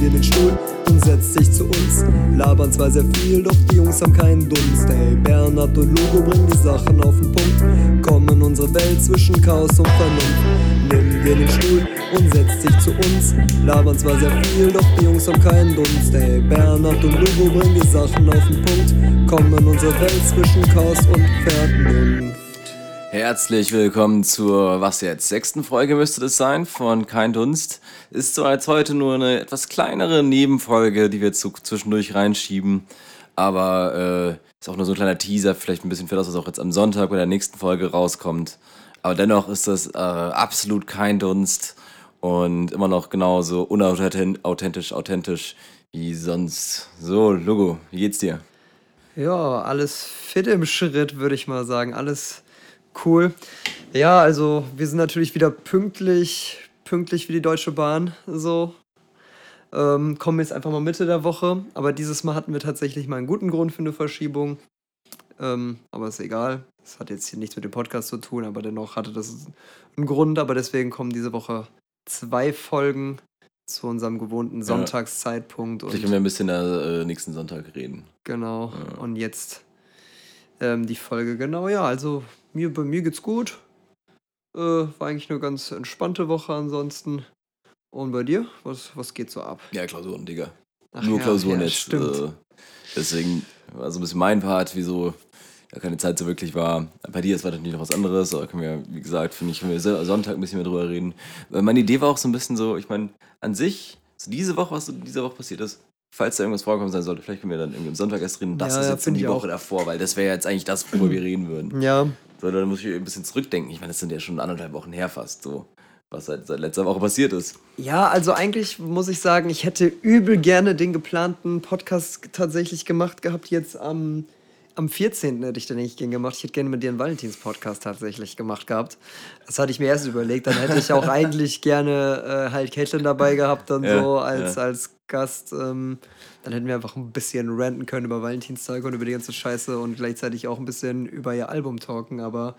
dir den Stuhl und setzt sich zu uns. Labern zwar sehr viel, doch die Jungs haben keinen Dunst. Hey, Bernhard und Lugo bringen die Sachen auf den Punkt. Kommen unsere Welt zwischen Chaos und Vernunft. Nimm dir den Stuhl und setzt dich zu uns. Labern zwar sehr viel, doch die Jungs haben keinen Dunst. Hey, Bernhard und Lugo bringen die Sachen auf den Punkt. Kommen unsere Welt zwischen Chaos und Vernunft. Herzlich willkommen zur, was jetzt, sechsten Folge müsste das sein, von Kein Dunst. Ist so als heute nur eine etwas kleinere Nebenfolge, die wir zu, zwischendurch reinschieben. Aber äh, ist auch nur so ein kleiner Teaser, vielleicht ein bisschen für das, was auch jetzt am Sonntag bei der nächsten Folge rauskommt. Aber dennoch ist das äh, absolut kein Dunst und immer noch genauso unauthentisch, authentisch wie sonst. So, Logo, wie geht's dir? Ja, alles fit im Schritt, würde ich mal sagen. Alles Cool. Ja, also wir sind natürlich wieder pünktlich, pünktlich wie die Deutsche Bahn. So. Ähm, kommen jetzt einfach mal Mitte der Woche. Aber dieses Mal hatten wir tatsächlich mal einen guten Grund für eine Verschiebung. Ähm, aber ist egal. Das hat jetzt hier nichts mit dem Podcast zu tun, aber dennoch hatte das einen Grund. Aber deswegen kommen diese Woche zwei Folgen zu unserem gewohnten Sonntagszeitpunkt. Vielleicht können wir ein bisschen äh, nächsten Sonntag reden. Genau. Ja. Und jetzt ähm, die Folge, genau, ja, also mir, bei mir geht's gut. Äh, war eigentlich eine ganz entspannte Woche ansonsten. Und bei dir? Was, was geht so ab? Ja, Klausuren, Digga. Ach Nur ja, Klausuren ja, jetzt. Stimmt. Äh, deswegen war so ein bisschen mein Part, wieso ja keine Zeit so wirklich war. Bei dir ist natürlich noch was anderes, aber können wir, wie gesagt, finde ich, können wir Sonntag ein bisschen mehr drüber reden. Weil meine Idee war auch so ein bisschen so, ich meine, an sich, so diese Woche, was so diese Woche passiert ist, falls da irgendwas vorkommen sein sollte, vielleicht können wir dann irgendwie am Sonntag erst reden. Das ja, ist jetzt ja, die Woche davor, weil das wäre jetzt eigentlich das, worüber wir reden würden. Ja. So, dann muss ich ein bisschen zurückdenken. Ich meine, das sind ja schon anderthalb Wochen her fast so. Was seit, seit letzter Woche passiert ist. Ja, also eigentlich muss ich sagen, ich hätte übel gerne den geplanten Podcast tatsächlich gemacht gehabt, jetzt am am 14. hätte ich den nicht gern gemacht. Ich hätte gerne mit dir einen Valentins-Podcast tatsächlich gemacht gehabt. Das hatte ich mir erst überlegt. Dann hätte ich auch eigentlich gerne äh, halt Caitlin dabei gehabt, dann ja, so als, ja. als Gast. Ähm, dann hätten wir einfach ein bisschen ranten können über Valentinstag und über die ganze Scheiße und gleichzeitig auch ein bisschen über ihr Album talken. Aber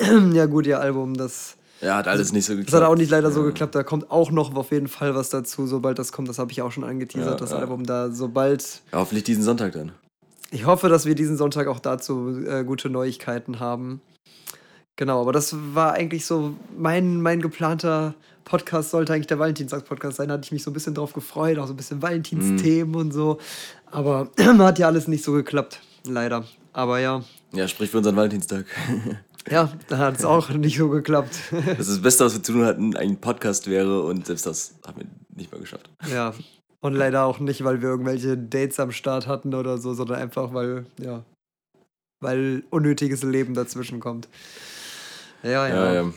ja, gut, ihr Album, das. Ja, hat alles nicht so geklappt. Das hat auch nicht leider ja. so geklappt. Da kommt auch noch auf jeden Fall was dazu, sobald das kommt. Das habe ich auch schon angeteasert, das Album da. Sobald. Ja, hoffentlich diesen Sonntag dann. Ich hoffe, dass wir diesen Sonntag auch dazu äh, gute Neuigkeiten haben. Genau, aber das war eigentlich so mein, mein geplanter Podcast sollte eigentlich der Valentinstag-Podcast sein. Da hatte ich mich so ein bisschen drauf gefreut, auch so ein bisschen Valentinsthemen mm. und so. Aber hat ja alles nicht so geklappt, leider. Aber ja. Ja, sprich für unseren Valentinstag. ja, da hat es auch nicht so geklappt. das ist das Beste, was wir zu tun hatten, ein Podcast wäre und selbst das haben wir nicht mal geschafft. Ja, und leider auch nicht, weil wir irgendwelche Dates am Start hatten oder so, sondern einfach, weil, ja, weil unnötiges Leben dazwischen kommt. Ja, ja. ja, ja.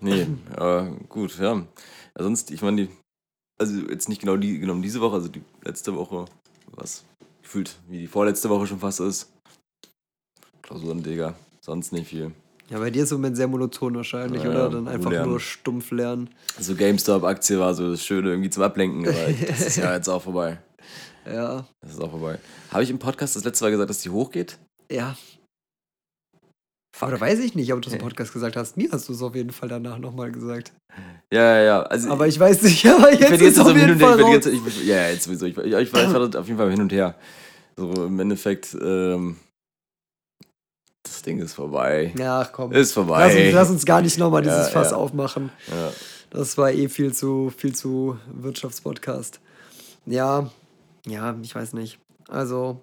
Nee, aber gut, ja. Sonst, ich meine, also jetzt nicht genau die, genommen diese Woche, also die letzte Woche, was gefühlt wie die vorletzte Woche schon fast ist. Klausuren, Digga. Sonst nicht viel. Ja, bei dir ist es im Moment sehr monoton wahrscheinlich, ja, oder? Dann einfach lernen. nur stumpf lernen. Also GameStop-Aktie war so das Schöne irgendwie zum Ablenken, aber das ist ja jetzt auch vorbei. Ja. Das ist auch vorbei. Habe ich im Podcast das letzte Mal gesagt, dass die hochgeht? Ja. Oder weiß ich nicht, ob du das im Podcast gesagt hast. Mir hast du es auf jeden Fall danach nochmal gesagt. Ja, ja, ja. Also aber ich weiß nicht, aber jetzt ich jetzt auf jeden Fall ich, jetzt, ich, Ja, jetzt sowieso. Ich, ich, ich war auf jeden Fall hin und her. So im Endeffekt, ähm, Ding ist vorbei. Ja, komm. Ist vorbei. Lass uns, lass uns gar nicht nochmal dieses ja, Fass ja. aufmachen. Ja. Das war eh viel zu, viel zu Wirtschaftspodcast. Ja, ja, ich weiß nicht. Also,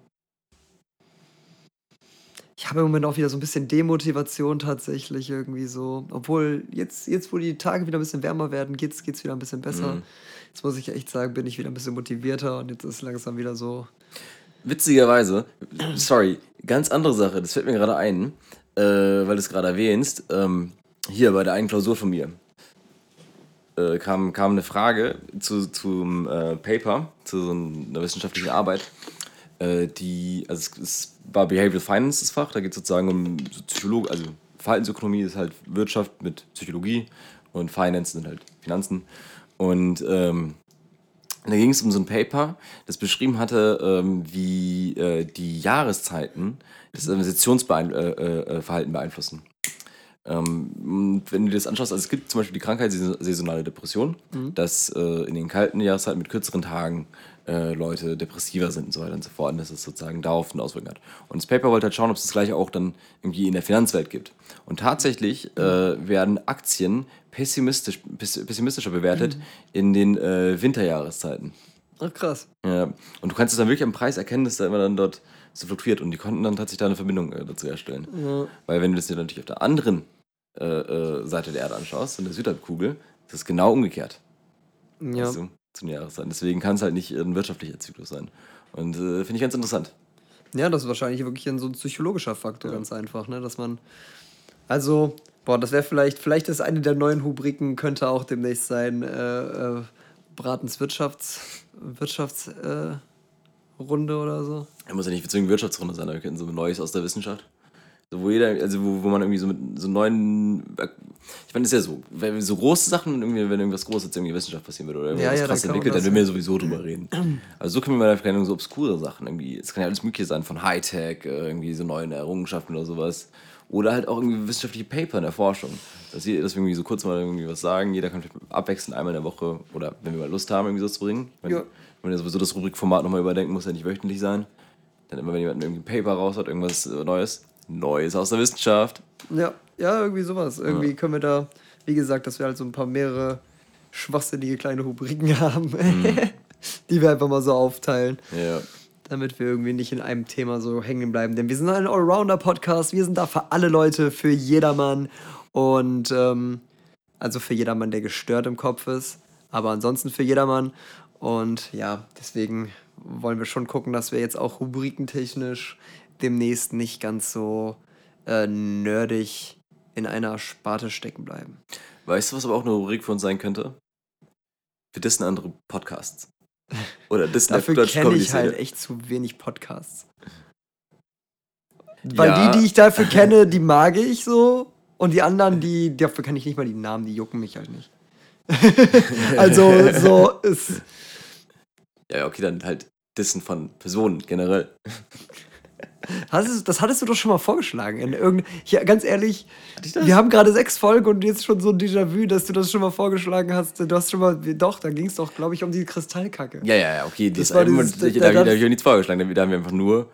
ich habe im Moment auch wieder so ein bisschen Demotivation tatsächlich irgendwie so. Obwohl jetzt, jetzt wo die Tage wieder ein bisschen wärmer werden, geht es wieder ein bisschen besser. Mhm. Jetzt muss ich echt sagen, bin ich wieder ein bisschen motivierter und jetzt ist langsam wieder so. Witzigerweise, sorry, ganz andere Sache, das fällt mir gerade ein, äh, weil du es gerade erwähnst. Ähm, hier bei der einen Klausur von mir äh, kam, kam eine Frage zu, zum äh, Paper, zu so einer wissenschaftlichen Arbeit. Äh, die, also es, es, war Behavioral Finance das Fach, da geht es sozusagen um Psychologie, also Verhaltensökonomie ist halt Wirtschaft mit Psychologie und Finance sind halt Finanzen. Und ähm, da ging es um so ein Paper, das beschrieben hatte, ähm, wie äh, die Jahreszeiten das Investitionsverhalten äh, äh, beeinflussen. Ähm, wenn du dir das anschaust, also es gibt zum Beispiel die Krankheit saison- saisonale Depression, dass äh, in den kalten Jahreszeiten mit kürzeren Tagen äh, Leute depressiver sind und so weiter und so fort und dass es sozusagen darauf eine Auswirkung hat. Und das Paper wollte halt schauen, ob es das gleiche auch dann irgendwie in der Finanzwelt gibt. Und tatsächlich äh, werden Aktien pessimistisch, pess- pessimistischer bewertet in den äh, Winterjahreszeiten. Ach krass. Ja. Und du kannst es dann wirklich am Preis erkennen, dass da immer dann dort so fluktuiert. Und die konnten dann tatsächlich da eine Verbindung äh, dazu erstellen. Ja. Weil wenn du das dir natürlich auf der anderen äh, äh, Seite der Erde anschaust, in der Südhalbkugel, ist es genau umgekehrt. Ja. Also, zum Jahreszeiten. Deswegen kann es halt nicht ein wirtschaftlicher Zyklus sein. Und äh, finde ich ganz interessant. Ja, das ist wahrscheinlich wirklich ein so ein psychologischer Faktor, ganz einfach, ne? Dass man. Also, boah, das wäre vielleicht, vielleicht ist eine der neuen Rubriken, könnte auch demnächst sein, äh, äh, Bratens Wirtschafts, Wirtschafts, äh, oder so. Er muss ja nicht zwingend Wirtschaftsrunde sein, aber wir können so Neues aus der Wissenschaft. So, wo jeder, also wo, wo man irgendwie so mit so neuen. Ich meine, das ist ja so, wenn so große Sachen, irgendwie, wenn irgendwas Großes jetzt irgendwie in der Wissenschaft passieren würde oder irgendwas Ja, ja, krass dann entwickelt, dann würden wir sowieso drüber reden. Also so können wir mal keine so obskure Sachen irgendwie. Es kann ja alles Mögliche sein, von Hightech, äh, irgendwie so neuen Errungenschaften oder sowas. Oder halt auch irgendwie wissenschaftliche Paper in der Forschung. Dass wir irgendwie so kurz mal irgendwie was sagen. Jeder kann vielleicht abwechselnd einmal in der Woche oder wenn wir mal Lust haben, irgendwie so zu bringen. Wenn, Ja. wenn wir sowieso das Rubrikformat nochmal überdenken, muss ja nicht wöchentlich sein. Dann immer, wenn jemand irgendwie ein Paper raus hat, irgendwas äh, Neues. Neues aus der Wissenschaft. Ja, ja, irgendwie sowas. Irgendwie können wir da, wie gesagt, dass wir halt so ein paar mehrere schwachsinnige kleine Rubriken haben, die wir einfach mal so aufteilen. Ja. damit wir irgendwie nicht in einem Thema so hängen bleiben. Denn wir sind ein Allrounder-Podcast, wir sind da für alle Leute, für jedermann und ähm, also für jedermann, der gestört im Kopf ist, aber ansonsten für jedermann. Und ja, deswegen wollen wir schon gucken, dass wir jetzt auch rubrikentechnisch demnächst nicht ganz so äh, nerdig in einer Sparte stecken bleiben. Weißt du, was aber auch eine Rubrik für uns sein könnte? Wir dissen andere Podcasts. Oder dissen Dafür kenne ich halt echt zu wenig Podcasts. Weil Ja. die, die ich dafür kenne, die mag ich so. Und die anderen, die, dafür kann ich nicht mal die Namen, die jucken mich halt nicht. also so ist. Ja, ja, okay, dann halt Dissen von Personen generell. Hast du, das hattest du doch schon mal vorgeschlagen. In irgend, hier, ganz ehrlich, wir haben gerade sechs Folgen und jetzt schon so ein Déjà-vu, dass du das schon mal vorgeschlagen hast. Du hast schon mal, doch, da ging es doch, glaube ich, um die Kristallkacke. Ja, ja, ja, okay. Das, Das war dieses- da, da- da, habe ich auch nichts vorgeschlagen. Da haben wir einfach nur.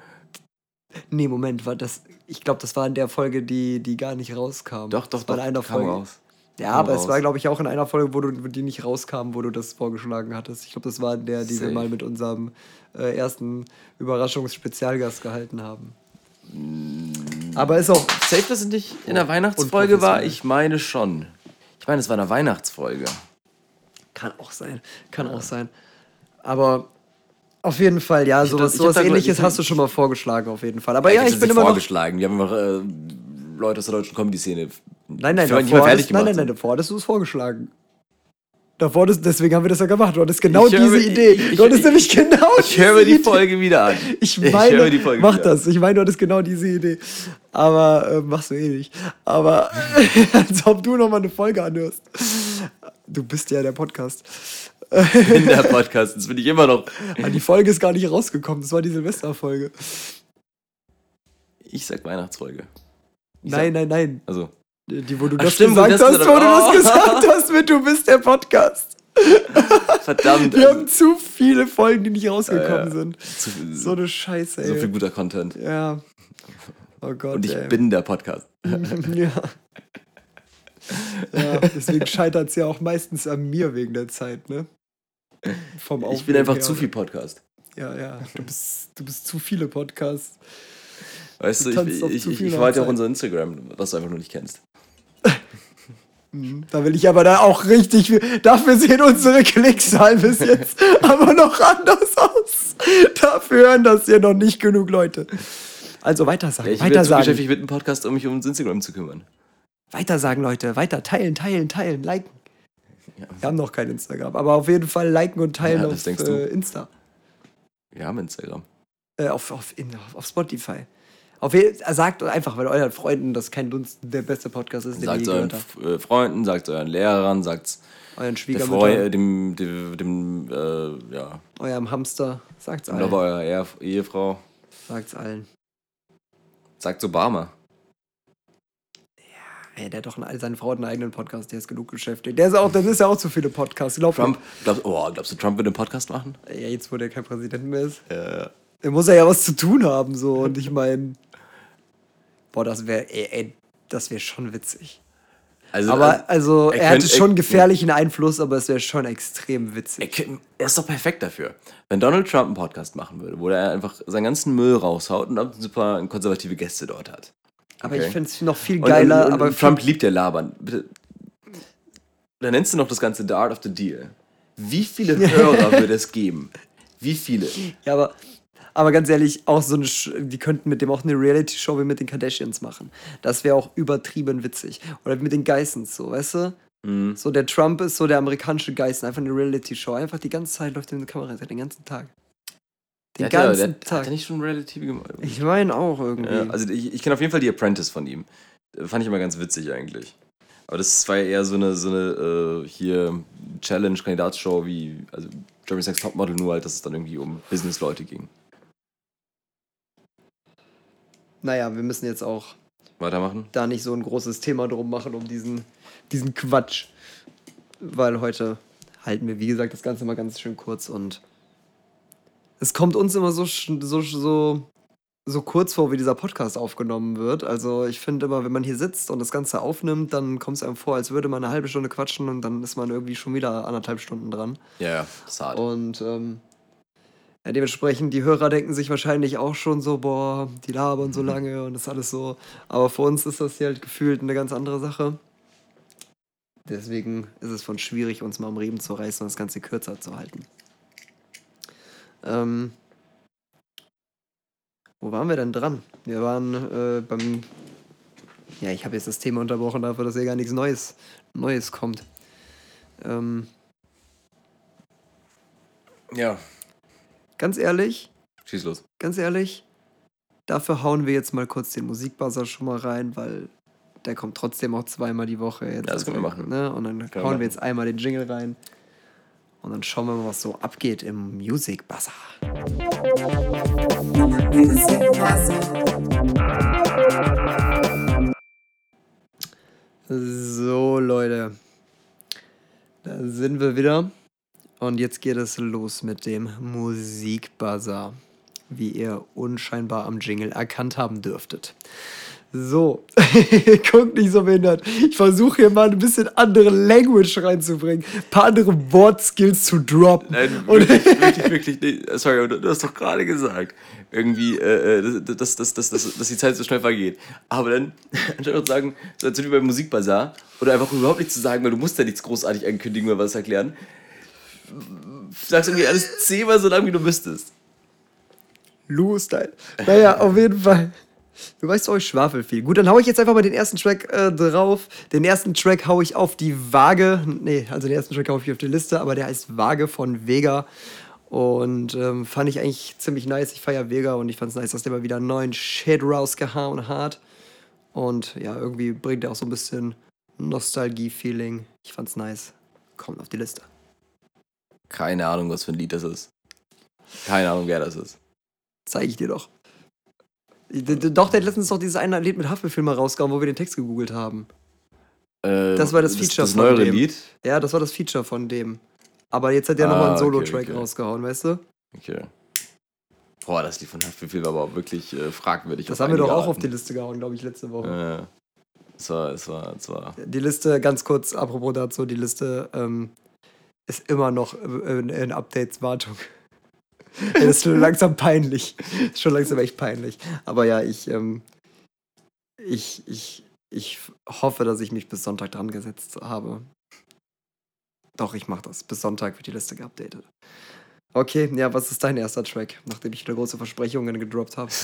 Nee, Moment, war das. Ich glaube, das war in der Folge, die, die gar nicht rauskam. Doch, doch, das war doch. in einer Folge. raus. Ja, aber es raus. war, glaube ich, auch in einer Folge, wo du, wo die nicht rauskam, wo du das vorgeschlagen hattest. Ich glaube, das war der, die wir mal mit unserem äh, ersten Überraschungsspezialgast gehalten haben. Aber ist auch. Safe, dass es nicht in der Weihnachtsfolge war? Ich meine schon. Ich meine, es war eine Weihnachtsfolge. Kann auch sein. Kann auch sein. Aber auf jeden Fall, ja, hab sowas, das- ich sowas ähnliches ich- hast du schon mal vorgeschlagen, auf jeden Fall. Aber ja, ich bin immer noch. vorgeschlagen. Wir haben einfach äh, Leute aus der deutschen Comedy-Szene. Nein, nein, davor hattest, nein, nein, nein, sind. davor hattest du es vorgeschlagen. Davor, das, deswegen haben wir das ja gemacht. Du hattest genau Ich höre- diese Idee. ich- du hattest ich- nämlich genau Ich höre mir diese die Folge wieder an. Ich meine, die Folge mach wieder das. Ich meine, du hattest genau diese Idee. Aber äh, machst du eh nicht. Aber als ob du nochmal eine Folge anhörst. Du bist ja der Podcast. In der Podcast. Das bin ich immer noch. Aber die Folge ist gar nicht rausgekommen. Das war die Silvesterfolge. Ich sag Weihnachtsfolge. Ich Nein, nein, nein. Also, Die, wo du Ach, das stimmt, gesagt das hast, wo du das Oh. gesagt hast mit Du bist der Podcast. verdammt. Wir also, haben zu viele Folgen, die nicht rausgekommen ja. sind. zu, So so, eine Scheiße, ey. viel guter Content. Ja. Oh Gott. Und ich ey. bin der Podcast. ja. ja. Deswegen scheitert es ja auch meistens an mir wegen der Zeit, ne? Vom Ich bin einfach her. zu viel Podcast. Ja, ja. Du bist, du bist zu viele Podcasts. Weißt Du du, ich, ich, ich, viel ich wollte ja auch unser Instagram, was du einfach nur nicht kennst. Mhm. Da will ich aber da auch richtig. viel- Dafür sehen unsere Klickzahlen bis jetzt aber noch anders aus. Dafür hören das hier noch nicht genug Leute. Also weitersagen, Ja, ich bin zu weitersagen. beschäftigt mit dem Podcast, um mich ums Instagram zu kümmern. Weitersagen, Leute. Weiter teilen, teilen, teilen, liken. Wir haben noch kein Instagram, aber auf jeden Fall liken und teilen Ja, auf äh, Insta. Wir haben Instagram. Äh, auf, auf, in, auf Spotify. Auf, sagt einfach, weil euren Freunden das kein Dunst der beste Podcast ist, den ihr Sagt je euren habt. Äh, Freunden, sagt euren Lehrern, sagt Euren Schwiegermüttern, äh, dem, dem, dem äh, ja, eurem Hamster. Sagt's oder allen. bei eurer Ehe, Ehefrau. Sagt's allen. Sagt Obama. Ja, der hat doch eine, seine Frau hat einen eigenen Podcast, der ist genug beschäftigt. Der ist auch, das ist ja auch zu viele Podcasts. Glaub Trump, glaubst, oh, glaubst du, Trump wird einen Podcast machen? Ja, jetzt wo der kein Präsident mehr ist. Ja. Der muss ja was zu tun haben, so. Und ich meine, boah, das wäre, das wäre schon witzig. Also, Aber also, er, könnt- hätte schon gefährlichen Einfluss, aber es wäre schon extrem Er, witzig. könnt- er ist doch perfekt dafür. Wenn Donald Trump einen Podcast machen würde, wo er einfach seinen ganzen Müll raushaut und ab paar konservative Gäste dort hat. Aber Okay. ich finde es noch viel geiler. und, und, aber und Trump liebt ja labern. Bitte. Da nennst du noch das Ganze The Art of the Deal. Wie viele Hörer würde es geben? Wie viele? Ja, aber, aber ganz ehrlich, auch so eine, die könnten mit dem auch eine Reality-Show wie mit den Kardashians machen. Das wäre auch übertrieben witzig. Oder wie mit den Geissens, so, weißt du? Mhm. So, der Trump ist so der amerikanische Geist, einfach eine Reality-Show. Einfach die ganze Zeit läuft in die Kamera, den ganzen Tag. Den Der hat ganzen der, Hat Tag. er nicht schon Reality gemacht? ich meine auch irgendwie. Ja, also ich, ich kenne auf jeden Fall die Apprentice von ihm. Fand ich immer ganz witzig eigentlich. Aber das war ja eher so eine, so eine äh, hier Challenge-Kandidatsshow wie, also Jeremy Sex Topmodel, nur halt, dass es dann irgendwie um Business-Leute ging. Naja, wir müssen jetzt auch Weitermachen? da nicht so ein großes Thema drum machen, um diesen, diesen Quatsch. Weil heute halten wir, wie gesagt, das Ganze mal ganz schön kurz und es kommt uns immer so, so, so, so kurz vor, wie dieser Podcast aufgenommen wird. Also ich finde immer, wenn man hier sitzt und das Ganze aufnimmt, dann kommt es einem vor, als würde man eine halbe Stunde quatschen und dann ist man irgendwie schon wieder anderthalb Stunden dran. Ja, ist hart. Und ähm, ja, dementsprechend, die Hörer denken sich wahrscheinlich auch schon so, boah, die labern so lange und das ist alles so. Aber für uns ist das hier halt gefühlt eine ganz andere Sache. Deswegen ist es von schwierig, uns mal am Riemen zu reißen und das Ganze kürzer zu halten. Ähm, wo waren wir denn dran? Wir waren äh, beim. Ja, ich habe jetzt das Thema unterbrochen dafür, dass hier gar nichts Neues, Neues kommt. Ähm, Ja, ganz ehrlich, schieß los. ganz ehrlich, dafür hauen wir jetzt mal kurz den Musikbuzzer schon mal rein, weil der kommt trotzdem auch zweimal die Woche. Jetzt Ja, das können wir machen. Ne? Und dann Können wir hauen machen. wir jetzt einmal den Jingle rein. Und dann schauen wir mal, was so abgeht im Music Buzzer. So, Leute. Da sind wir wieder. Und jetzt geht es los mit dem Musikbuzzer. Wie ihr unscheinbar am Jingle erkannt haben dürftet. So, guckt nicht so behindert. Ich versuche hier mal ein bisschen andere Language reinzubringen. Ein paar andere Wortskills zu droppen. Nein, Und wirklich, wirklich, wirklich, nee, sorry, du, hast doch gerade gesagt, irgendwie, äh, äh, dass, dass, dass, dass, dass die Zeit so schnell vergeht. Aber dann, anstatt zu sagen, so als wie beim Musikbazar, oder einfach überhaupt nichts zu sagen, weil du musst ja nichts großartig ankündigen oder was erklären, sagst irgendwie alles zehnmal so lang, wie du müsstest. Lu-Style. Naja, auf jeden Fall. Du weißt doch, ich schwafel viel. Gut, dann hau ich jetzt einfach mal den ersten Track äh, drauf. Den ersten Track hau ich auf die Waage. Nee, also den ersten Track hau ich auf die Liste, aber der heißt Waage von Vega. Und ähm, fand ich eigentlich ziemlich nice. Ich feiere Vega und ich fand es nice, dass der mal wieder einen neuen Shit rausgehauen hat. Und ja, irgendwie bringt er auch so ein bisschen Nostalgie-Feeling. Ich fand's nice. Kommt auf die Liste. Keine Ahnung, was für ein Lied das ist. Keine Ahnung, wer das ist. Zeige ich dir doch. Doch, der hat letztens doch dieses eine Lied mit Haftbefehl mal rausgehauen, wo wir den Text gegoogelt haben. Äh, Das war das Feature das, von neuere dem. Lied? Ja, das war das Feature von dem. Aber jetzt hat der Ah, nochmal einen okay, Solo-Track okay. rausgehauen, weißt du? Okay. Boah, das Lied von Haftbefehl war aber auch wirklich äh, fragwürdig. Das haben wir doch auch auf die. Liste gehauen, glaube ich, letzte Woche. Äh, es war, es war, es war. Die Liste, ganz kurz, apropos dazu, die Liste ähm, ist immer noch äh, in, in Updates-Wartung. Das ist schon langsam peinlich. Ist schon langsam echt peinlich. Aber ja, ich, ähm, ich, ich, ich hoffe, dass ich mich bis Sonntag dran gesetzt habe. Doch, ich mache das. Bis Sonntag wird die Liste geupdatet. Okay, ja, was ist dein erster Track, nachdem ich wieder große Versprechungen gedroppt habe?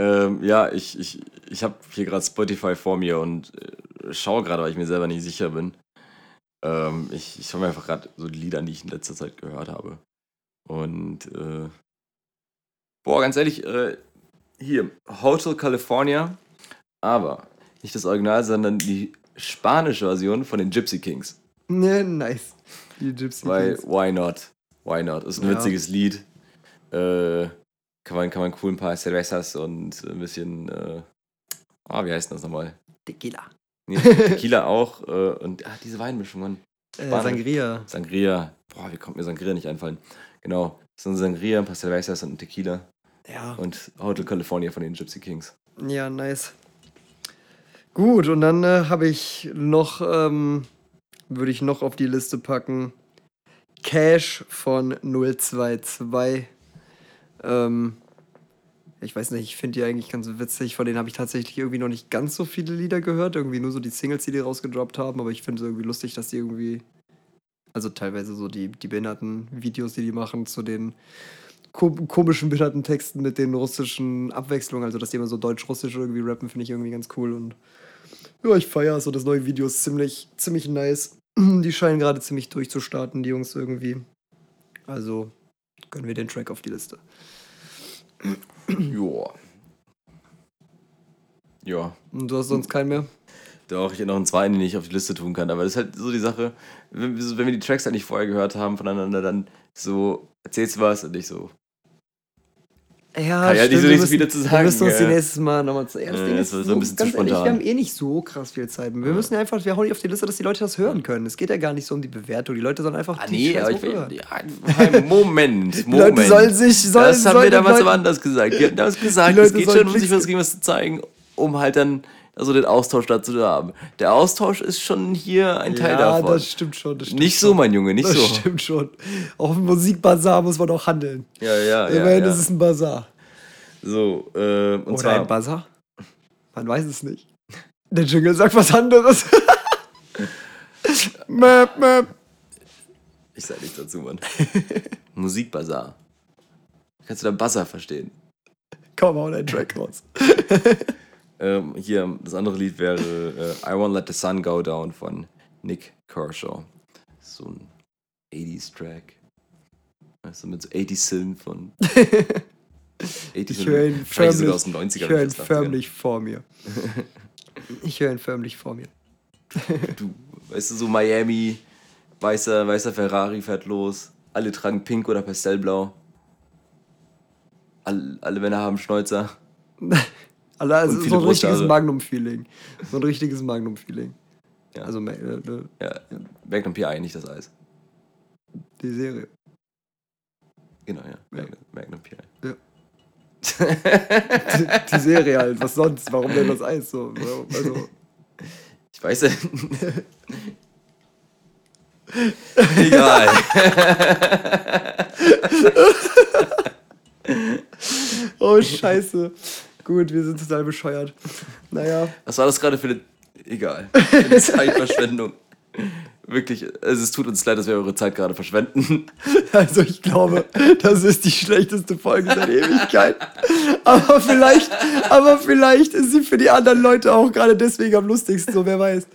Ähm, ja, ich, ich, ich habe hier gerade Spotify vor mir und äh, schaue gerade, weil ich mir selber nicht sicher bin. Ähm, ich ich schaue mir einfach gerade so die Lieder an, die ich in letzter Zeit gehört habe. Und, äh, boah, ganz ehrlich, äh, hier, Hotel California, aber nicht das Original, sondern die spanische Version von den Gypsy Kings. Ne, nice. Die Gypsy Weil, Kings. why not? Why not? Ist ein Ja. witziges Lied. Äh, kann man, kann man cool ein paar Cervezas und ein bisschen, äh, ah, wie heißt denn das nochmal? Tequila. Nee, Tequila auch. Äh, und ach, diese Weinmischung, Mann. Äh. Sangria. Sangria. Boah, wie kommt mir Sangria nicht einfallen? Genau. So ein Sangria, ein paar Cervezas und ein Tequila. Ja. Und Hotel California von den Gypsy Kings. Ja, nice. Gut, und dann äh, habe ich noch, ähm, würde ich noch auf die Liste packen, Cash von 022. Ähm, ich weiß nicht, ich finde die eigentlich ganz witzig. Von denen habe ich tatsächlich irgendwie noch nicht ganz so viele Lieder gehört. Irgendwie nur so die Singles, die die rausgedroppt haben. Aber ich finde es irgendwie lustig, dass die irgendwie. Also teilweise so die, die behinderten Videos, die die machen, zu den ko komischen behinderten Texten mit den russischen Abwechslungen. Also, dass die immer so deutsch-russisch irgendwie rappen, finde ich irgendwie ganz cool. Und ja, ich feiere so das neue Video ist ziemlich, ziemlich nice. Die scheinen gerade ziemlich durchzustarten, die Jungs irgendwie. Also gönnen wir den Track auf die Liste. Joa. Ja. Und du hast sonst keinen mehr? Doch, ich hätte noch einen zweiten, den ich auf die Liste tun kann. Aber das ist halt so die Sache, wenn, wenn wir die Tracks halt nicht vorher gehört haben voneinander, dann so erzählst du was und ich so. Ja, Kann ja nicht so wir nicht so müssen- viel dazu Wir sagen, müssen uns die ja. nächstes Mal nochmal zeigen. Ja, das Ja, Ding das ist war so ein bisschen zu ganz ehrlich, wir haben eh nicht so krass viel Zeit. Wir müssen ja einfach, wir hauen die auf die Liste, dass die Leute das hören können. Es geht ja gar nicht so um die Bewertung. Die Leute sollen einfach Ah, die nee, Scheiß ich hören. Ja, Moment, Die Moment. Leute sollen sich, sollen, das haben sollen wir damals Leuten- aber anders gesagt. Wir hatten damals gesagt, Die es Leute geht schon, um sich Klicks- was gegen was zu zeigen, um halt dann also den Austausch dazu zu haben. Der Austausch ist schon hier ein Teil ja, davon. das stimmt schon. Das stimmt nicht schon. so, mein Junge, nicht das so. stimmt schon. Auf dem Musikbazar muss man auch handeln. Ja, ja, ja. Immerhin ja. ist es ein Bazar. So, äh, und Oder zwar. ein Bazar? Man weiß es nicht. Der Jingle sagt was anderes. Mäp, mäp. Ich sag nichts dazu, Mann. Musikbazar. Kannst du da Buzzer verstehen? Komm, hau deinen Track raus. Ähm, hier, das andere Lied wäre äh, I Won't Let the Sun Go Down von Nick Kershaw. So ein 80s-Track. Weißt du, mit so 80s Synth von. 80s Ich höre ihn förmlich, aus den 90ern. ich höre ihn bis 80ern. förmlich vor mir. Ich höre ihn förmlich vor mir. Du, weißt du, so Miami, weißer, weißer Ferrari fährt los. Alle tragen pink oder pastellblau. Alle, alle Männer haben Schnäuzer. Also, also so ein richtiges. Magnum-Feeling. So ein richtiges Magnum-Feeling. Ja. Also äh, äh, Ja, Magnum PI, nicht das Eis. die Serie. Genau, ja. Magnum, Magnum PI. Ja. Die, die Serie halt, was sonst? Warum denn das Eis so? Also, Ich weiß ja. Egal. oh, scheiße. Gut, wir sind total bescheuert. Naja, Was war das gerade für eine. Egal. Für eine Zeitverschwendung. Wirklich, also es tut uns leid, dass wir eure Zeit gerade verschwenden. also ich glaube, das ist die schlechteste Folge seit Ewigkeit. Aber vielleicht, aber vielleicht ist sie für die anderen Leute auch gerade deswegen am lustigsten, so wer weiß.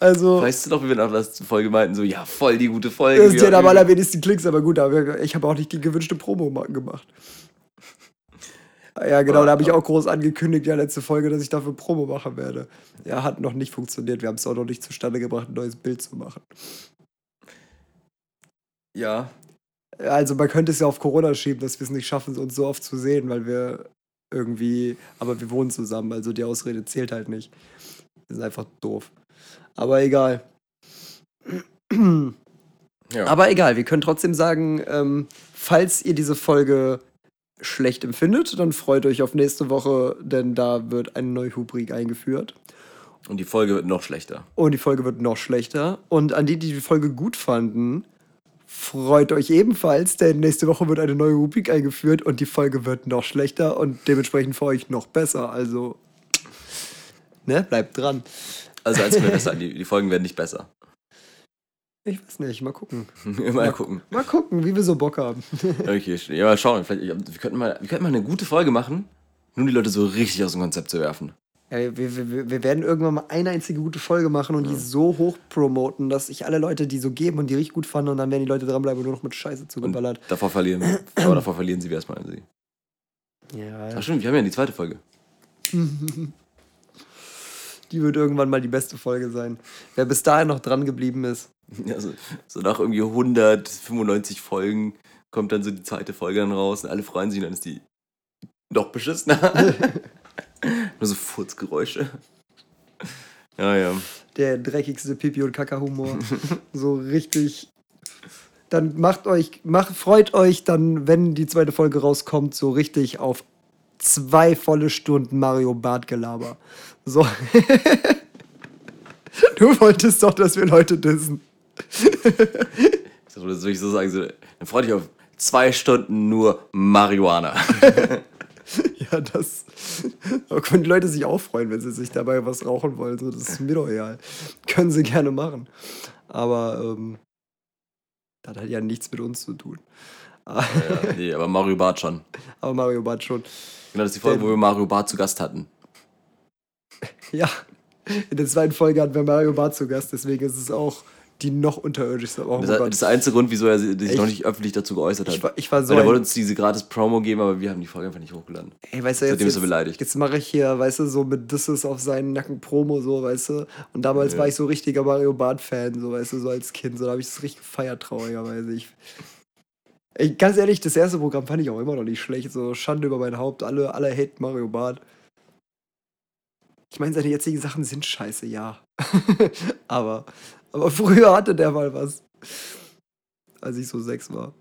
Also, Weißt du noch, wie wir nach der letzten Folge meinten, so, ja, voll die gute Folge. das ist ja am allerwenigsten Klicks, aber gut, aber ich habe auch nicht die gewünschte Promo ma- gemacht. Ja, genau, da habe ich auch groß angekündigt, ja, letzte Folge, dass ich dafür Promo machen werde. Ja, hat noch nicht funktioniert. Wir haben es auch noch nicht zustande gebracht, ein neues Bild zu machen. Ja, Also man könnte es ja auf Corona schieben, dass wir es nicht schaffen, uns so oft zu sehen, weil wir irgendwie, aber wir wohnen zusammen, also die Ausrede zählt halt nicht. Das ist einfach doof. Aber egal. ja. Aber egal, wir können trotzdem sagen, ähm, falls ihr diese Folge schlecht empfindet, dann freut euch auf nächste Woche, denn da wird eine neue Rubrik eingeführt. Und die Folge wird noch schlechter. Und die Folge wird noch schlechter. Und an die, die die Folge gut fanden, freut euch ebenfalls, denn nächste Woche wird eine neue Rubrik eingeführt und die Folge wird noch schlechter und dementsprechend für euch noch besser. Also, ne, bleibt dran. Also als sagen, die, die Folgen werden nicht besser. Ich weiß nicht, mal gucken. mal gucken. Mal gucken, wie wir so Bock haben. Okay, ja, mal schauen. Vielleicht, wir, könnten mal, wir könnten mal eine gute Folge machen, nur um die Leute so richtig aus dem Konzept zu werfen. Ja, wir, wir, wir werden irgendwann mal eine einzige gute Folge machen und die so hoch promoten, dass sich alle Leute die so geben und die richtig gut fanden und dann werden die Leute dranbleiben und nur noch mit Scheiße Und zugeballert. davor verlieren wir. Aber davor verlieren sie erstmal an sie. Ja, Ach stimmt, wir haben ja die zweite Folge. die wird irgendwann mal die beste Folge sein. Wer bis dahin noch dran geblieben ist, Ja, so, so nach irgendwie 195 Folgen kommt dann so die zweite Folge dann raus und alle freuen sich und dann ist die noch beschissener. Nur so Furzgeräusche. Ja, ja. Der dreckigste Pipi- und Kaka-Humor. so richtig. Dann macht euch, macht, freut euch dann, wenn die zweite Folge rauskommt, so richtig auf zwei volle Stunden Mario Bart Gelaber. So. du wolltest doch, dass wir Leute dissen. Das würde ich so sagen. So, dann freu dich auf zwei Stunden nur Marihuana. Ja, das. Da können die Leute sich auch freuen, wenn sie sich dabei was rauchen wollen. So, das ist mir doch egal. Können sie gerne machen. Aber ähm, das hat ja nichts mit uns zu tun. ja, nee, aber Mario Bart schon. Aber Mario Bart schon. Genau, das ist die Folge, wo wir Mario Bart zu Gast hatten. Ja, in der zweiten Folge hatten wir Mario Bart zu Gast, deswegen ist es auch die noch unterirdischste. Oh Das, das ist der einzige Grund, wieso er sich Echt? noch nicht öffentlich dazu geäußert hat. Ich war, ich war so. Weil er wollte uns diese gratis Promo geben, aber wir haben die Folge einfach nicht hochgeladen. ey, weißt du, seitdem jetzt, ist er beleidigt. Jetzt mache ich hier, weißt du, so mit Disses auf seinen Nacken Promo, so, weißt du. Und damals Ja. war ich so richtiger Mario Bart-Fan, so, weißt du, so als Kind. So, da habe ich es richtig gefeiert, traurigerweise. Ich, ey, ganz ehrlich, das erste Programm fand ich auch immer noch nicht schlecht. So, Schande über mein Haupt. Alle, alle hate Mario Bart. Ich meine, seine jetzigen Sachen sind scheiße, ja. aber, aber früher hatte der mal was. Als ich so sechs war.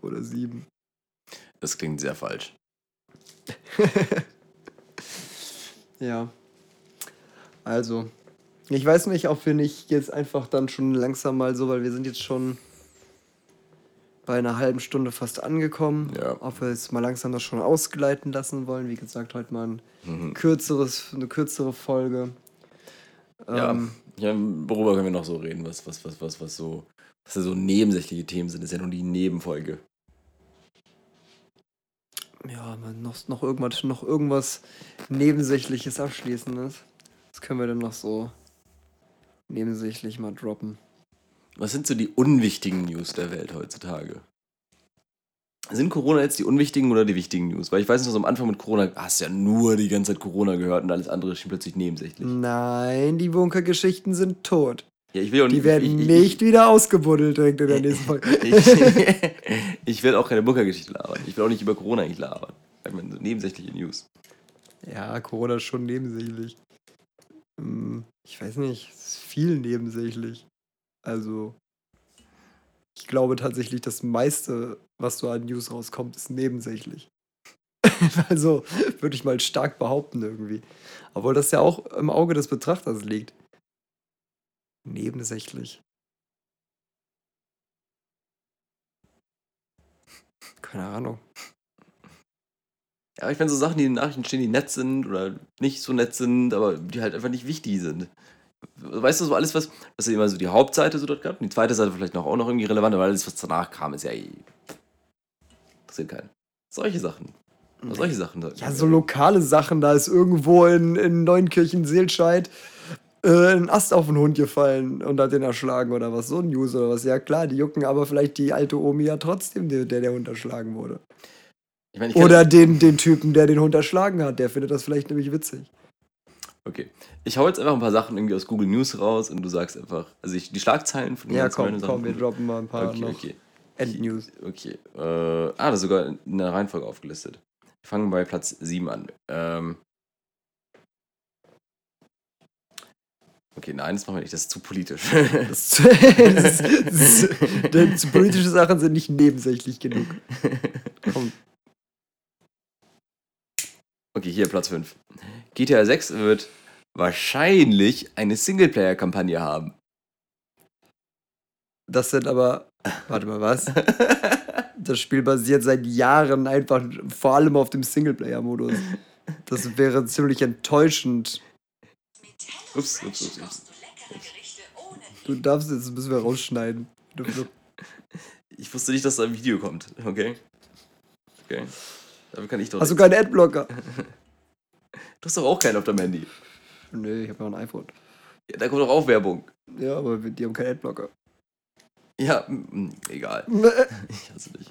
Oder sieben. Das klingt sehr falsch. Ja. Also, ich weiß nicht, ob wir nicht jetzt einfach dann schon langsam mal so, weil wir sind jetzt schon bei einer halben Stunde fast angekommen. Ja. Ob wir jetzt mal langsam das schon ausgleiten lassen wollen. Wie gesagt, heute mal ein Mhm. kürzeres, eine kürzere Folge. Ja. Ähm, ja, worüber können wir noch so reden? Was, was, was, was, was so, was da so nebensächliche Themen sind, ist ja nur die Nebenfolge. ja, noch, noch, irgendwas, noch irgendwas Nebensächliches Abschließendes. Das können wir dann noch so nebensächlich mal droppen. Was sind so die unwichtigen News der Welt heutzutage? Sind Corona jetzt die unwichtigen oder die wichtigen News? Weil ich weiß nicht, so am Anfang mit Corona hast du ja nur die ganze Zeit Corona gehört und alles andere schien plötzlich nebensächlich. Nein, die Bunkergeschichten sind tot. Ja, ich will auch Die werden ich, nicht wieder ausgebuddelt direkt in der nächsten Folge. Ich, ich will auch keine Bunkergeschichte labern. Ich will auch nicht über Corona nicht labern. Ich meine, so nebensächliche News. Ja, Corona ist schon nebensächlich. Hm, Ich weiß nicht, es ist viel nebensächlich. Also, ich glaube tatsächlich, das meiste, was so an News rauskommt, ist nebensächlich. also, würde ich mal stark behaupten irgendwie. Obwohl das ja auch im Auge des Betrachters liegt. Nebensächlich. Keine Ahnung. Ja, ich meine, so Sachen, die in den Nachrichten stehen, die nett sind oder nicht so nett sind, aber die halt einfach nicht wichtig sind. Weißt du, so alles, was, was immer so die Hauptseite so dort gab, und die zweite Seite vielleicht noch auch noch irgendwie relevant, aber alles, was danach kam, ist ja eh. Interessiert keinen. Solche Sachen. Solche Sachen. Ja, so lokale Sachen, da ist irgendwo in, in Neunkirchen-Seelscheid äh, ein Ast auf den Hund gefallen und hat den erschlagen oder was, so ein News oder was. Ja klar, die jucken aber vielleicht die alte Omi ja trotzdem, der der, der Hund erschlagen wurde. Ich meine, ich Oder den, den Typen, der den Hund erschlagen hat, der findet das vielleicht nämlich witzig. Okay. Ich hau jetzt einfach ein paar Sachen irgendwie aus Google News raus und du sagst einfach, also ich, die Schlagzeilen von den Ja, komm, Sachen- komm, wir droppen mal ein paar Okay, noch okay. Endnews. Okay. Äh, ah, das ist sogar in der Reihenfolge aufgelistet. Wir fangen bei Platz 7 an. Ähm. Okay, nein, das machen wir nicht, das ist zu politisch. Das, das, das, denn zu politische Sachen sind nicht nebensächlich genug. Komm, okay, hier Platz 5. GTA 6 wird wahrscheinlich eine Singleplayer-Kampagne haben. das sind aber. Warte mal, was? Das Spiel basiert seit Jahren einfach vor allem auf dem Singleplayer-Modus. Das wäre ziemlich enttäuschend. Ups, ups, ups, ups. Du darfst jetzt, müssen wir rausschneiden. Ich wusste nicht, dass da ein Video kommt. Okay. Okay. Dafür kann ich doch hast du nichts. keinen Adblocker? Du hast doch auch keinen auf deinem Handy. Nö, ich habe ja ein iPhone. Ja, da kommt doch auch Werbung. Ja, aber die haben keinen Adblocker. Ja, egal. Ich hasse dich.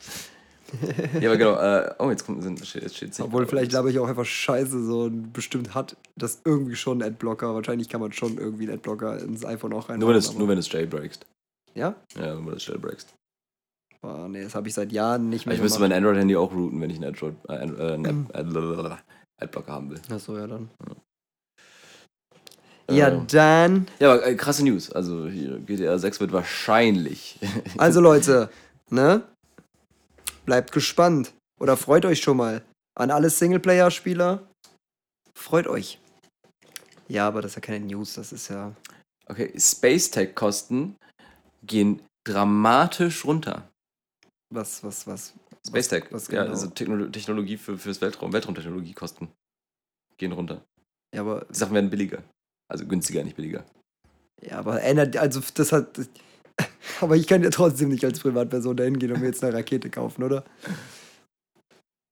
ja, aber genau. Äh, oh, jetzt kommt steht, jetzt steht Obwohl, vielleicht laber ich auch einfach scheiße so und bestimmt hat das irgendwie schon einen Adblocker. Wahrscheinlich kann man schon irgendwie einen Adblocker ins iPhone auch rein. Nur wenn du es nur wenn jailbreakst. Ja? Ja, wenn du das jailbreakst. Oh, nee, das habe ich seit Jahren nicht mehr Ich müsste mein Android-Handy auch routen, wenn ich einen Android, äh, äh, einen Ad- Ad- Adblocker haben will. Achso, ja dann. Ja, Ähm, dann. Ja, aber äh, krasse News. Also hier, GTA 6 wird wahrscheinlich. Also Leute, ne? Bleibt gespannt. Oder freut euch schon mal. An alle Singleplayer-Spieler. Freut euch. Ja, aber das ist ja keine News, das ist ja. Okay, Space Tech Kosten gehen dramatisch runter. Was, was, was. Space Tech, was ja, genau? also Technolo Technologie für, fürs Weltraum, Weltraumtechnologie Kosten gehen runter. Ja, aber, Die Sachen werden billiger. Also günstiger, nicht billiger. ja, aber ändert, also das hat. Aber ich kann ja trotzdem nicht als Privatperson dahin gehen und mir jetzt eine Rakete kaufen, oder?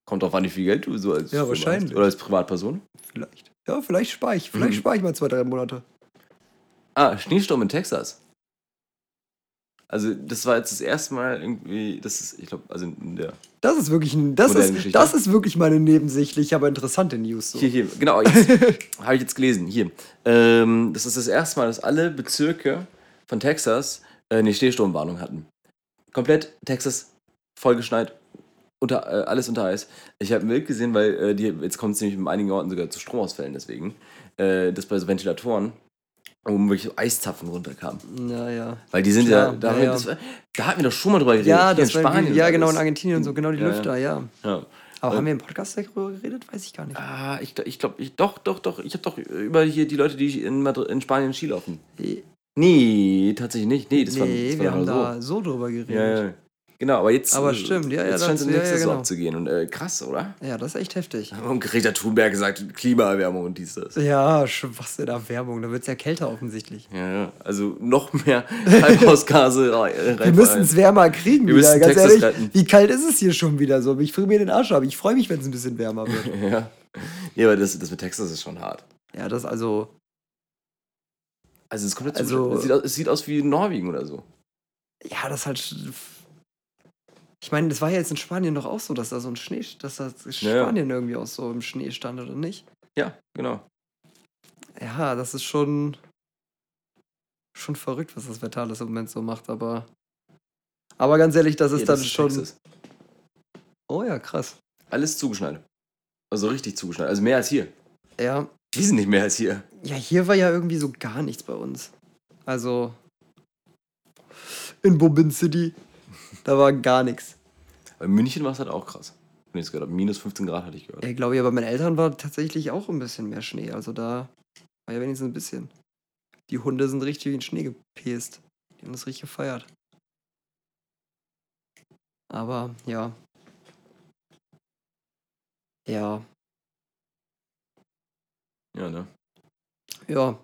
Kommt drauf an, wie viel Geld du so als Ja, Firma wahrscheinlich. hast. Oder als Privatperson. Vielleicht. Ja, vielleicht spare ich. Vielleicht Mhm. spare ich mal zwei, drei Monate. Ah, Schneesturm in Texas. Also, das war jetzt das erste Mal irgendwie, das ist, ich glaube, also in der. Das ist wirklich ein, das ist, das ist wirklich meine nebensächliche, aber interessante News. So. Hier, hier, genau, habe ich jetzt gelesen. Hier. Ähm, das ist das erste Mal, dass alle Bezirke von Texas äh, eine Schneesturmwarnung hatten. Komplett Texas vollgeschneit, unter, äh, alles unter Eis. Ich habe ein Bild gesehen, weil äh, die, jetzt kommt es nämlich in einigen Orten sogar zu Stromausfällen, deswegen, äh, dass bei so Ventilatoren, wo wirklich so Eiszapfen runterkamen. Naja. Weil die sind Klar, ja, da, ja, haben wir- ja. das war, da hatten wir doch schon mal drüber geredet. Ja, das in war Spanien. ja genau in. Argentinien und so, genau die Ja, ja. Lüfter, ja. Ja. Aber Und- haben wir im Podcast darüber geredet? Weiß ich gar nicht. Ah, ich, ich glaube, ich, doch, doch, doch. Ich habe doch über hier die Leute, die in, Madrid, in Spanien Ski laufen. Nee, tatsächlich nicht. Nee, das war, nee das war wir haben so. da so drüber geredet. Ja, ja. Genau, aber jetzt, Aber äh, stimmt, ja, ja, jetzt das- scheint es in ja, ja, Texas so genau. abzugehen. Und äh, krass, oder? Ja, das ist echt heftig. Und Greta Thunberg gesagt, Klimaerwärmung und dies, das. Ja, Schwachsinn, Erwärmung. Da wird es ja kälter offensichtlich. Ja, ja. Also noch mehr Treibhausgase. rei- Wir rein- müssen es wärmer kriegen Wir wieder. Ganz Texas ehrlich, retten. wie kalt ist es hier schon wieder so? Ich friere mir den Arsch ab. Ich freue mich, wenn es ein bisschen wärmer wird. Ja. Ja, aber das, das mit Texas ist schon hart. ja, das also. Also es ist komplett Also- es, sieht aus, es sieht aus wie Norwegen oder so. Ja, das halt. Ich meine, das war ja jetzt in Spanien doch auch so, dass da so ein Schnee, dass da Ja, ja. Spanien irgendwie auch so im Schnee stand, oder nicht? Ja, genau. Ja, das ist schon. schon verrückt, was das Wetter alles im Moment so macht, aber. Aber ganz ehrlich, das ist Ja, dann das ist schon. Texas. Oh ja, krass. Alles zugeschneit. Also richtig zugeschneit. Also mehr als hier. Ja. Wesentlich mehr als hier. Ja, hier war ja irgendwie so gar nichts bei uns. Also. In Bobin City. Da war gar nichts. Bei München war es halt auch krass. Wenn ich es gehört habe. Minus 15 Grad hatte ich gehört. Ja, glaube ich, aber bei meinen Eltern war tatsächlich auch ein bisschen mehr Schnee. Also da war ja wenigstens ein bisschen. Die Hunde sind richtig in den Schnee gepäst. Die haben das richtig gefeiert. Aber ja. Ja. Ja, ne? Ja.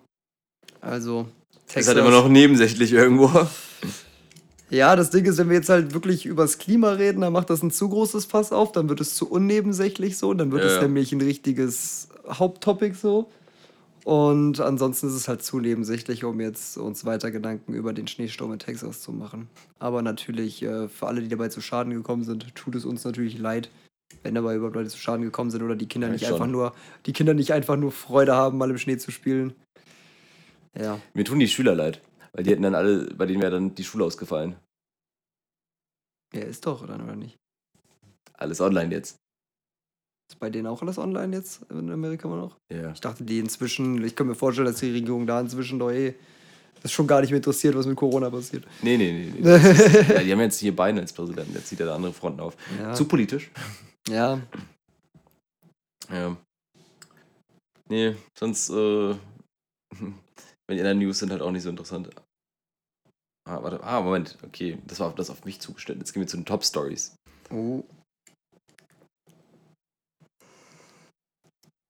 Also. Ist halt immer noch nebensächlich irgendwo. Ja, das Ding ist, wenn wir jetzt halt wirklich übers Klima reden, dann macht das ein zu großes Fass auf, dann wird es zu unnebensächlich so, dann wird Ja, es ja. nämlich ein richtiges Haupttopic so. Und ansonsten ist es halt zu nebensächlich, um jetzt uns weiter Gedanken über den Schneesturm in Texas zu machen. Aber natürlich, äh, für alle, die dabei zu Schaden gekommen sind, tut es uns natürlich leid, wenn dabei überhaupt Leute zu Schaden gekommen sind oder die Kinder nicht einfach nur, die Kinder nicht einfach nur Freude haben, mal im Schnee zu spielen. Ja. Mir tun die Schüler leid. Weil die hätten dann alle, bei denen wäre dann die Schule ausgefallen. Ja, ist doch, dann, oder nicht? Alles online jetzt. Ist bei denen auch alles online jetzt in Amerika immer noch? Ja. Ich dachte, die inzwischen, ich kann mir vorstellen, dass die Regierung da inzwischen doch eh das schon gar nicht mehr interessiert, was mit Corona passiert. Nee, nee, nee. nee. Ist, ja, die haben jetzt hier Biden als Präsidenten. Jetzt zieht er da andere Fronten auf. Ja. Zu politisch. ja. Ja. Nee, sonst, äh, wenn die anderen News sind halt auch nicht so interessant. Ah, warte, ah, Moment, okay, das war das auf mich zugestellt. Jetzt gehen wir zu den Top Stories. Oh.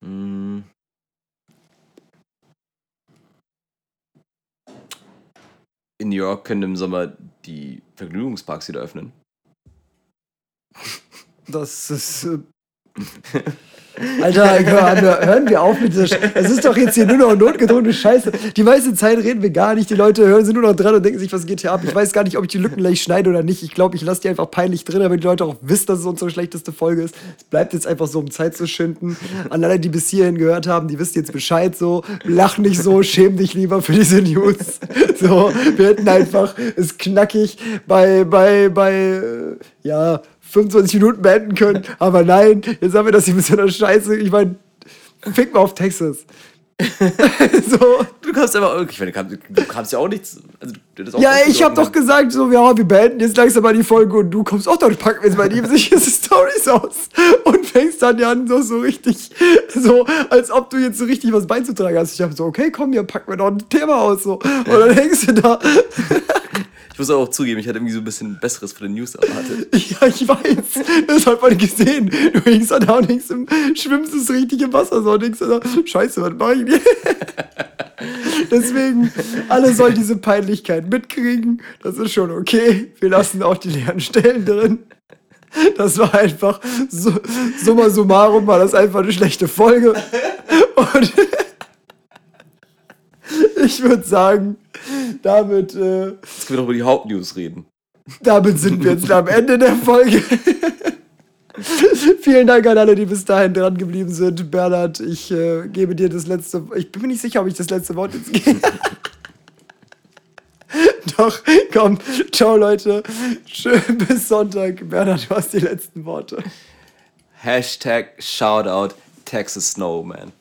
Hm. In New York können im Sommer die Vergnügungsparks wieder öffnen. Das ist. Alter, hören wir, hören wir auf mit dieser Es ist doch jetzt hier nur noch notgedrungene Scheiße. Die meiste Zeit reden wir gar nicht. Die Leute hören sind nur noch dran und denken sich, was geht hier ab? Ich weiß gar nicht, ob ich die Lücken gleich schneide oder nicht. Ich glaube, ich lasse die einfach peinlich drin, damit die Leute auch wissen, dass es unsere schlechteste Folge ist. Es bleibt jetzt einfach so, um Zeit zu schinden. An alle, die bis hierhin gehört haben, die wissen jetzt Bescheid so. Lach nicht so, schäm dich lieber für diese News. So, wir hätten einfach es knackig bei, bei, bei, äh, ja, 25 Minuten beenden können. Aber nein, jetzt haben wir das hier mit so einer Scheiße. Ich meine, fick mal auf Texas. so. Du kannst aber, meine, du kannst, du kannst ja auch nichts. Also, auch Ja, ich habe doch gesagt, so, ja, wir beenden jetzt langsam mal die Folge und du kommst auch, dann packen wir jetzt mal die sicher Stories aus und fängst dann ja an, so, so richtig, so, als ob du jetzt so richtig was beizutragen hast. Ich habe so, okay, komm, hier packen wir noch ein Thema aus, so. Und dann hängst du da. Ich muss auch zugeben, ich hatte irgendwie so ein bisschen Besseres für den News erwartet. Ja, ich weiß. Das hat man gesehen. Du hängst da und hängst im, schwimmst das richtig im Wasser so und denkst da, scheiße, was mach ich denn? Deswegen, alle sollen diese Peinlichkeit mitkriegen. Das ist schon okay. Wir lassen auch die leeren Stellen drin. Das war einfach, summa summarum war das einfach eine schlechte Folge. Und ich würde sagen, damit, äh, Jetzt können wir doch über die Hauptnews reden. damit sind wir jetzt am Ende der Folge. Vielen Dank an alle, die bis dahin dran geblieben sind. Bernhard, ich äh, gebe dir das letzte. Ich bin mir nicht sicher, ob ich das letzte Wort jetzt gebe. Doch, komm. Ciao, Leute. Schön bis Sonntag. Bernhard, du hast die letzten Worte. Hashtag Shoutout Texas Snowman.